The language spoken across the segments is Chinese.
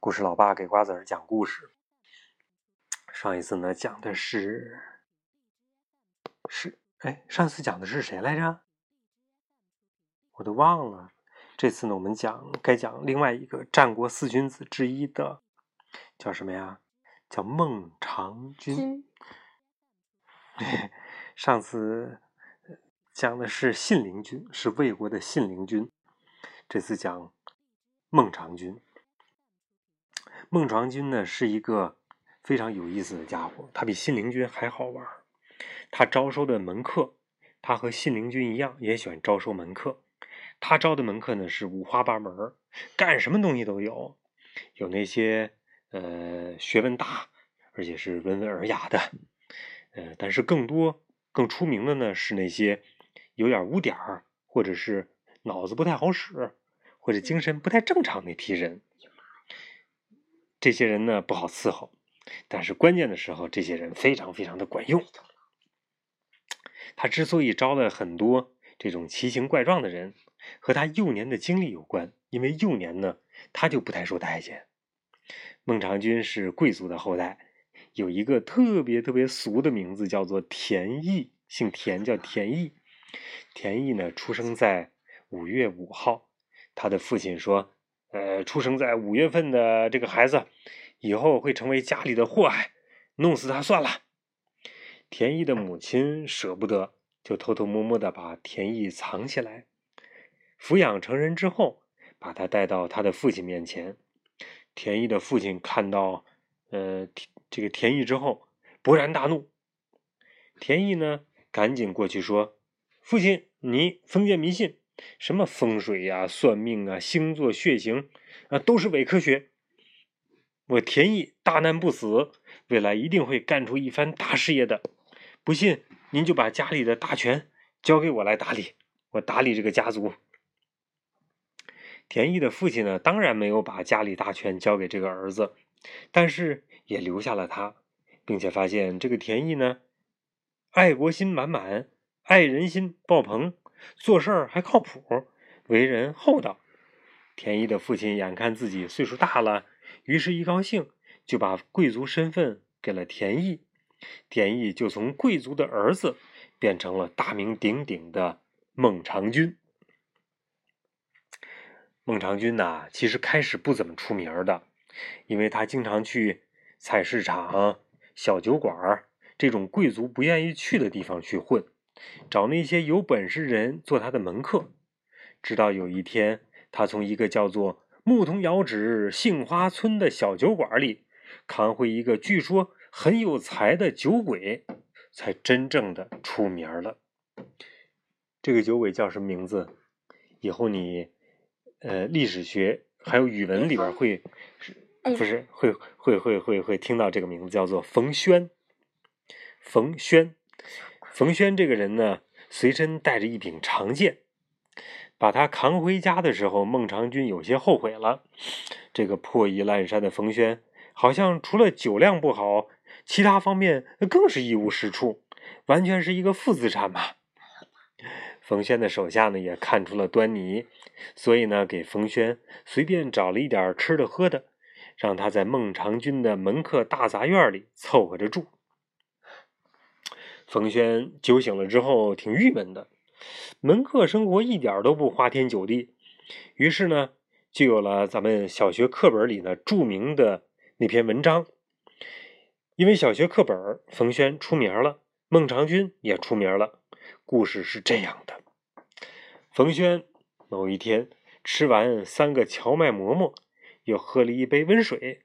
故事老爸给瓜子儿讲故事。上一次呢讲的是是哎，上次讲的是谁来着？我都忘了。这次呢，我们讲该讲另外一个战国四君子之一的，叫什么呀？叫孟尝君。上次讲的是信陵君，是魏国的信陵君。这次讲孟尝君。孟尝君呢是一个非常有意思的家伙，他比信陵君还好玩。他招收的门客，他和信陵君一样，也喜欢招收门客。他招的门客呢是五花八门，干什么东西都有。有那些呃学问大，而且是温文尔雅的，呃，但是更多更出名的呢是那些有点污点儿，或者是脑子不太好使，或者精神不太正常那批人。这些人呢不好伺候，但是关键的时候，这些人非常非常的管用。他之所以招了很多这种奇形怪状的人，和他幼年的经历有关。因为幼年呢，他就不太受待见。孟尝君是贵族的后代，有一个特别特别俗的名字，叫做田邑，姓田，叫田邑。田邑呢，出生在五月五号。他的父亲说。呃，出生在五月份的这个孩子，以后会成为家里的祸害，弄死他算了。田义的母亲舍不得，就偷偷摸摸的把田义藏起来。抚养成人之后，把他带到他的父亲面前。田义的父亲看到，呃，这个田义之后，勃然大怒。田义呢，赶紧过去说：“父亲，你封建迷信。”什么风水呀、算命啊、星座、血型啊，都是伪科学。我田毅大难不死，未来一定会干出一番大事业的。不信，您就把家里的大权交给我来打理，我打理这个家族。田毅的父亲呢，当然没有把家里大权交给这个儿子，但是也留下了他，并且发现这个田毅呢，爱国心满满，爱人心爆棚。做事儿还靠谱，为人厚道。田义的父亲眼看自己岁数大了，于是一高兴就把贵族身份给了田义。田义就从贵族的儿子变成了大名鼎鼎的孟尝君。孟尝君呐，其实开始不怎么出名的，因为他经常去菜市场、小酒馆这种贵族不愿意去的地方去混。找那些有本事人做他的门客，直到有一天，他从一个叫做“牧童遥指杏花村”的小酒馆里扛回一个据说很有才的酒鬼，才真正的出名了。这个酒鬼叫什么名字？以后你，呃，历史学还有语文里边会，不是会会会会会听到这个名字，叫做冯轩。冯轩。冯轩这个人呢，随身带着一柄长剑，把他扛回家的时候，孟尝君有些后悔了。这个破衣烂衫的冯轩，好像除了酒量不好，其他方面更是一无是处，完全是一个负资产嘛。冯轩的手下呢，也看出了端倪，所以呢，给冯轩随便找了一点吃的喝的，让他在孟尝君的门客大杂院里凑合着住。冯轩酒醒了之后挺郁闷的，门客生活一点都不花天酒地，于是呢，就有了咱们小学课本里呢著名的那篇文章。因为小学课本，冯轩出名了，孟尝君也出名了。故事是这样的：冯轩某一天吃完三个荞麦馍馍，又喝了一杯温水，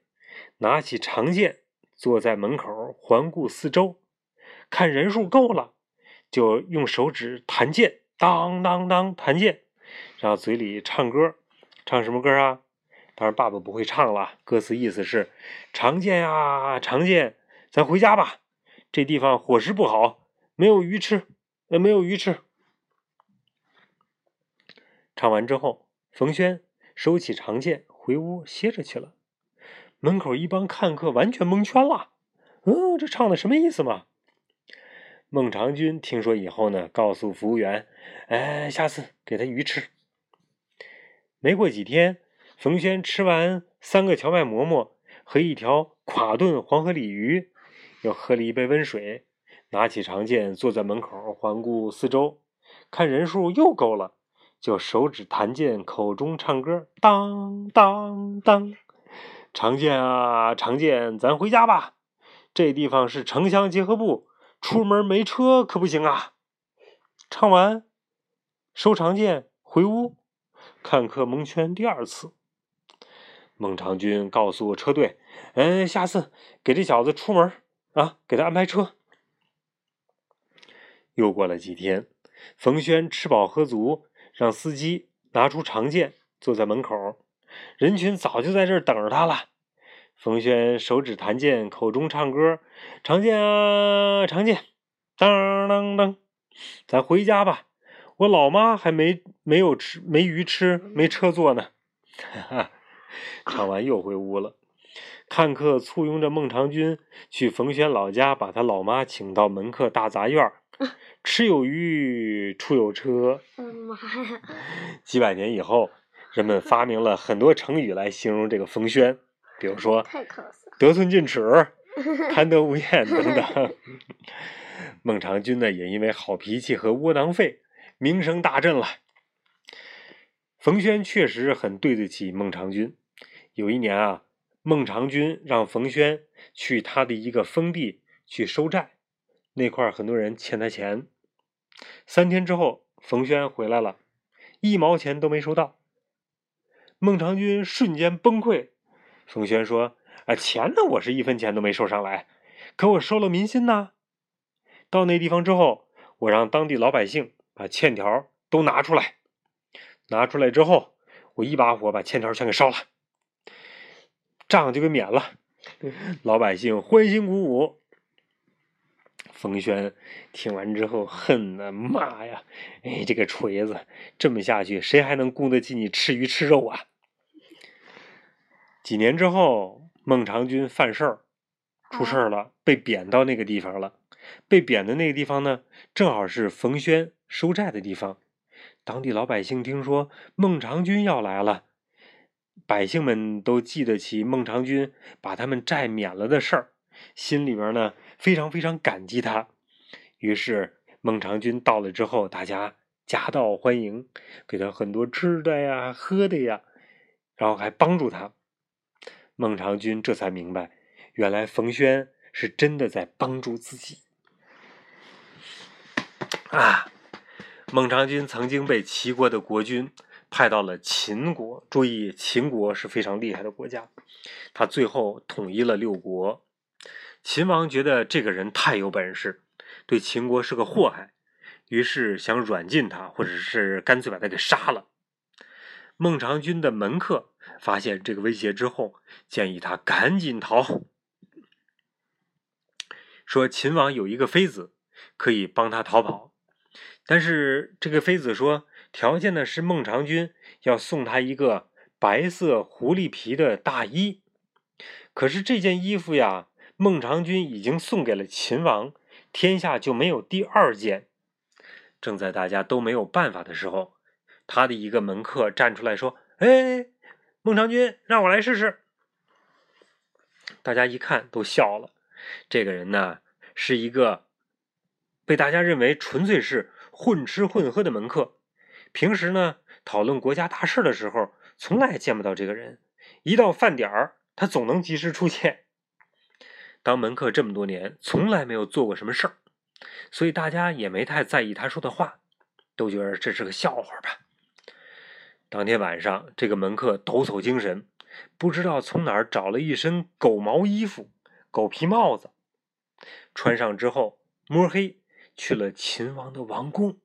拿起长剑，坐在门口环顾四周。看人数够了，就用手指弹剑，当当当弹剑，然后嘴里唱歌，唱什么歌啊？当然爸爸不会唱了。歌词意思是：长剑呀，长剑，咱回家吧。这地方伙食不好，没有鱼吃，呃，没有鱼吃。唱完之后，冯轩收起长剑，回屋歇着去了。门口一帮看客完全蒙圈了。嗯，这唱的什么意思嘛？孟尝君听说以后呢，告诉服务员：“哎，下次给他鱼吃。”没过几天，冯轩吃完三个荞麦馍馍和一条垮炖黄河鲤鱼，又喝了一杯温水，拿起长剑坐在门口环顾四周，看人数又够了，就手指弹剑，口中唱歌：当当当，长剑啊长剑，咱回家吧。这地方是城乡结合部，出门没车可不行啊！唱完，收长剑回屋，看客蒙圈第二次。孟尝君告诉车队：“嗯，下次给这小子出门啊，给他安排车。”又过了几天，冯轩吃饱喝足，让司机拿出长剑，坐在门口，人群早就在这儿等着他了。冯轩手指弹剑，口中唱歌：“长剑啊，长剑，当当当，咱回家吧。我老妈还没没有吃，没鱼吃，没车坐呢。”哈哈，唱完又回屋了。看客簇拥着孟尝君去冯轩老家，把他老妈请到门客大杂院 吃有鱼，出有车。妈呀！几百年以后，人们发明了很多成语来形容这个冯轩。比如说，得寸进尺、贪得无厌等等。孟尝君呢，也因为好脾气和窝囊废，名声大振了。冯轩确实很对得起孟尝君。有一年啊，孟尝君让冯轩去他的一个封地去收债，那块很多人欠他钱。三天之后，冯轩回来了，一毛钱都没收到。孟尝君瞬间崩溃。冯轩说：“啊，钱呢？我是一分钱都没收上来，可我收了民心呐。到那地方之后，我让当地老百姓把欠条都拿出来，拿出来之后，我一把火把欠条全给烧了，账就给免了。老百姓欢欣鼓舞。”冯轩听完之后恨呐，骂呀：“哎，这个锤子，这么下去，谁还能供得起你吃鱼吃肉啊？”几年之后，孟尝君犯事儿，出事儿了，被贬到那个地方了。被贬的那个地方呢，正好是冯轩收债的地方。当地老百姓听说孟尝君要来了，百姓们都记得起孟尝君把他们债免了的事儿，心里边呢非常非常感激他。于是孟尝君到了之后，大家夹道欢迎，给他很多吃的呀、喝的呀，然后还帮助他。孟尝君这才明白，原来冯轩是真的在帮助自己啊！孟尝君曾经被齐国的国君派到了秦国，注意，秦国是非常厉害的国家。他最后统一了六国，秦王觉得这个人太有本事，对秦国是个祸害，于是想软禁他，或者是干脆把他给杀了。孟尝君的门客发现这个威胁之后，建议他赶紧逃，说秦王有一个妃子可以帮他逃跑，但是这个妃子说条件呢是孟尝君要送他一个白色狐狸皮的大衣，可是这件衣服呀，孟尝君已经送给了秦王，天下就没有第二件。正在大家都没有办法的时候。他的一个门客站出来说：“哎，孟尝君，让我来试试。”大家一看都笑了。这个人呢，是一个被大家认为纯粹是混吃混喝的门客。平时呢，讨论国家大事的时候，从来见不到这个人。一到饭点儿，他总能及时出现。当门客这么多年，从来没有做过什么事儿，所以大家也没太在意他说的话，都觉得这是个笑话吧。当天晚上，这个门客抖擞精神，不知道从哪儿找了一身狗毛衣服、狗皮帽子，穿上之后摸黑去了秦王的王宫。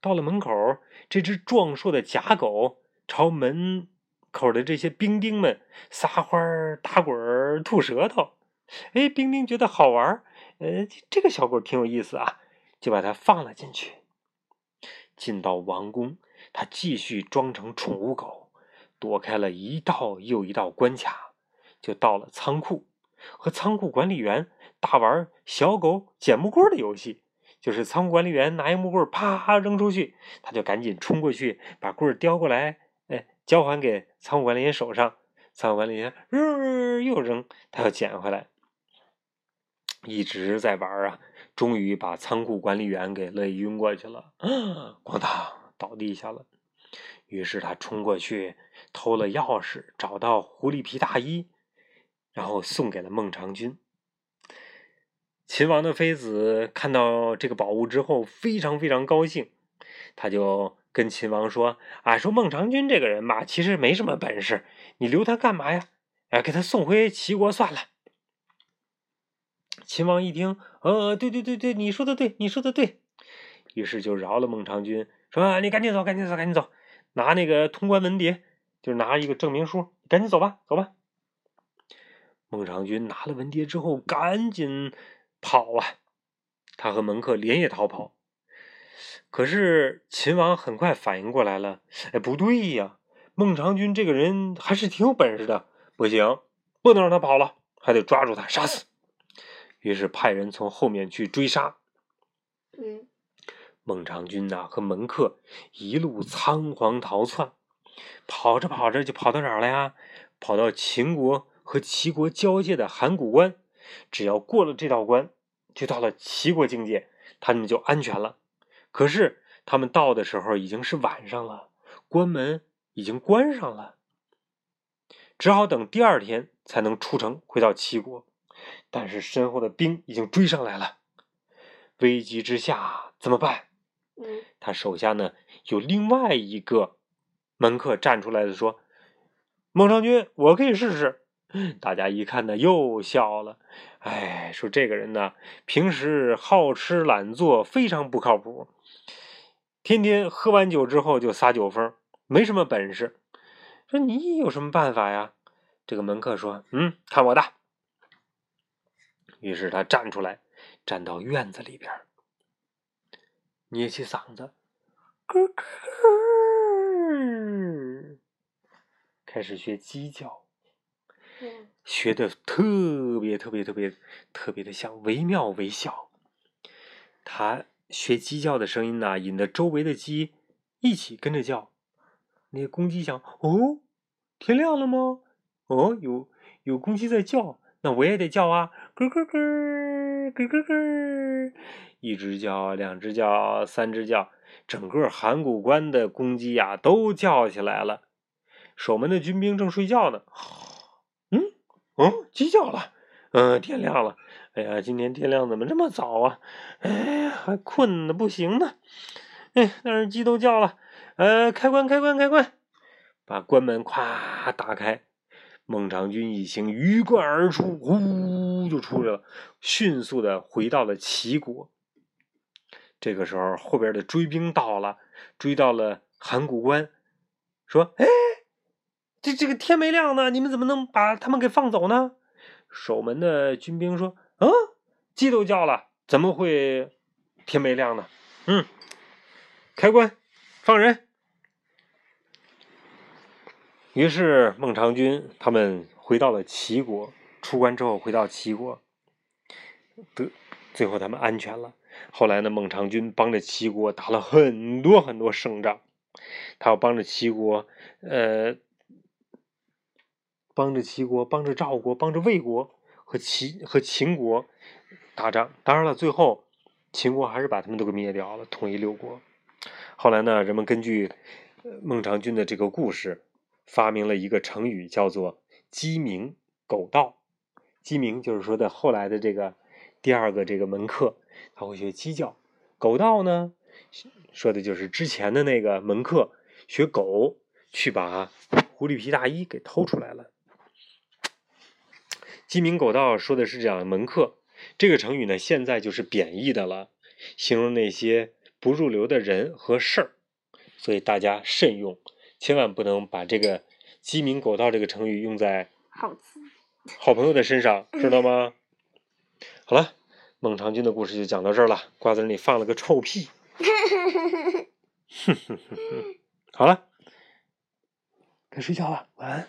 到了门口，这只壮硕的假狗朝门口的这些兵丁们撒欢儿、打滚儿、吐舌头。哎，兵丁觉得好玩儿呃，这个小狗挺有意思啊，就把它放了进去。进到王宫。他继续装成宠物狗，躲开了一道又一道关卡，就到了仓库，和仓库管理员大玩小狗捡木棍的游戏。就是仓库管理员拿一木棍啪扔出去，他就赶紧冲过去把棍叼过来，哎，交还给仓库管理员手上，仓库管理员日又扔，他要捡回来，一直在玩啊，终于把仓库管理员给累晕过去了，咣当！倒地下了。于是他冲过去偷了钥匙，找到狐狸皮大衣，然后送给了孟尝君。秦王的妃子看到这个宝物之后，非常非常高兴，他就跟秦王说：“啊，说孟尝君这个人嘛，其实没什么本事，你留他干嘛呀？哎，给他送回齐国算了。”秦王一听，呃，对对对对，你说的对，你说的对，于是就饶了孟尝君，说：“你赶紧走，赶紧走，赶紧走，拿那个通关文牒，就是拿一个证明书，赶紧走吧，走吧。”孟尝君拿了文牒之后，赶紧。跑啊！他和门客连夜逃跑。可是秦王很快反应过来了，哎，不对呀，孟尝君这个人还是挺有本事的，不行，不能让他跑了，还得抓住他，杀死。于是派人从后面去追杀。嗯，孟尝君呐和门客一路仓皇逃窜，跑着跑着就跑到哪儿了呀？跑到秦国和齐国交界的函谷关。只要过了这道关，就到了齐国境界，他们就安全了。可是他们到的时候已经是晚上了，关门已经关上了，只好等第二天才能出城回到齐国。但是身后的兵已经追上来了，危急之下怎么办？他手下呢有另外一个门客站出来的说：“孟尝君，我可以试试。”大家一看呢，又笑了。哎，说这个人呢，平时好吃懒做，非常不靠谱。天天喝完酒之后就撒酒疯，没什么本事。说你有什么办法呀？这个门客说：“嗯，看我的。”于是他站出来，站到院子里边，捏起嗓子，咯咯，开始学鸡叫。学的特别特别特别特别的像，惟妙惟肖。他学鸡叫的声音呢，引得周围的鸡一起跟着叫。那公鸡想：哦，天亮了吗？哦，有有公鸡在叫，那我也得叫啊！咯咯咯，咯咯咯，一只叫，两只叫，三只叫，整个函谷关的公鸡呀都叫起来了。守门的军兵正睡觉呢。哦，鸡叫了，嗯，天亮了。哎呀，今天天亮怎么这么早啊？哎呀，还困的不行呢。哎，但是鸡都叫了，呃，开关，开关，开关，把关门咵打开。孟尝君一行鱼贯而出，呼就出来了，迅速的回到了齐国。这个时候，后边的追兵到了，追到了函谷关，说：“哎。”这这个天没亮呢，你们怎么能把他们给放走呢？守门的军兵说：“啊，鸡都叫了，怎么会天没亮呢？”嗯，开关，放人。于是孟尝君他们回到了齐国，出关之后回到齐国，得最后他们安全了。后来呢，孟尝君帮着齐国打了很多很多胜仗，他要帮着齐国，呃。帮着齐国，帮着赵国，帮着魏国和齐和秦国打仗。当然了，最后秦国还是把他们都给灭掉了，统一六国。后来呢，人们根据孟尝君的这个故事，发明了一个成语，叫做“鸡鸣狗盗”。鸡鸣就是说的后来的这个第二个这个门客，他会学鸡叫；狗盗呢，说的就是之前的那个门客学狗去把狐狸皮大衣给偷出来了。鸡鸣狗盗说的是讲门客，这个成语呢，现在就是贬义的了，形容那些不入流的人和事儿，所以大家慎用，千万不能把这个鸡鸣狗盗这个成语用在好好朋友的身上，知道吗？好了，孟尝君的故事就讲到这儿了。瓜子里放了个臭屁，哼哼哼哼，好了，该睡觉了，晚安。